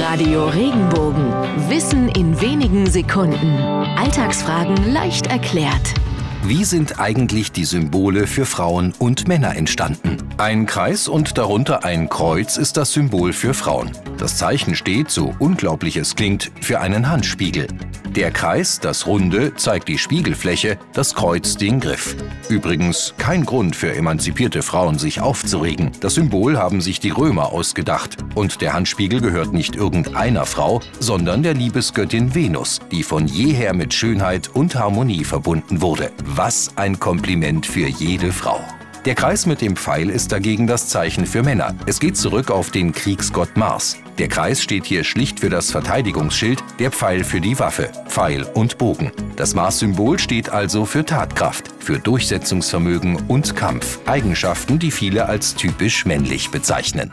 Radio Regenbogen. Wissen in wenigen Sekunden. Alltagsfragen leicht erklärt. Wie sind eigentlich die Symbole für Frauen und Männer entstanden? Ein Kreis und darunter ein Kreuz ist das Symbol für Frauen. Das Zeichen steht, so unglaublich es klingt, für einen Handspiegel. Der Kreis, das Runde, zeigt die Spiegelfläche, das Kreuz den Griff. Übrigens kein Grund für emanzipierte Frauen, sich aufzuregen. Das Symbol haben sich die Römer ausgedacht. Und der Handspiegel gehört nicht irgendeiner Frau, sondern der Liebesgöttin Venus, die von jeher mit Schönheit und Harmonie verbunden wurde. Was ein Kompliment für jede Frau. Der Kreis mit dem Pfeil ist dagegen das Zeichen für Männer. Es geht zurück auf den Kriegsgott Mars. Der Kreis steht hier schlicht für das Verteidigungsschild, der Pfeil für die Waffe, Pfeil und Bogen. Das Mars-Symbol steht also für Tatkraft, für Durchsetzungsvermögen und Kampf, Eigenschaften, die viele als typisch männlich bezeichnen.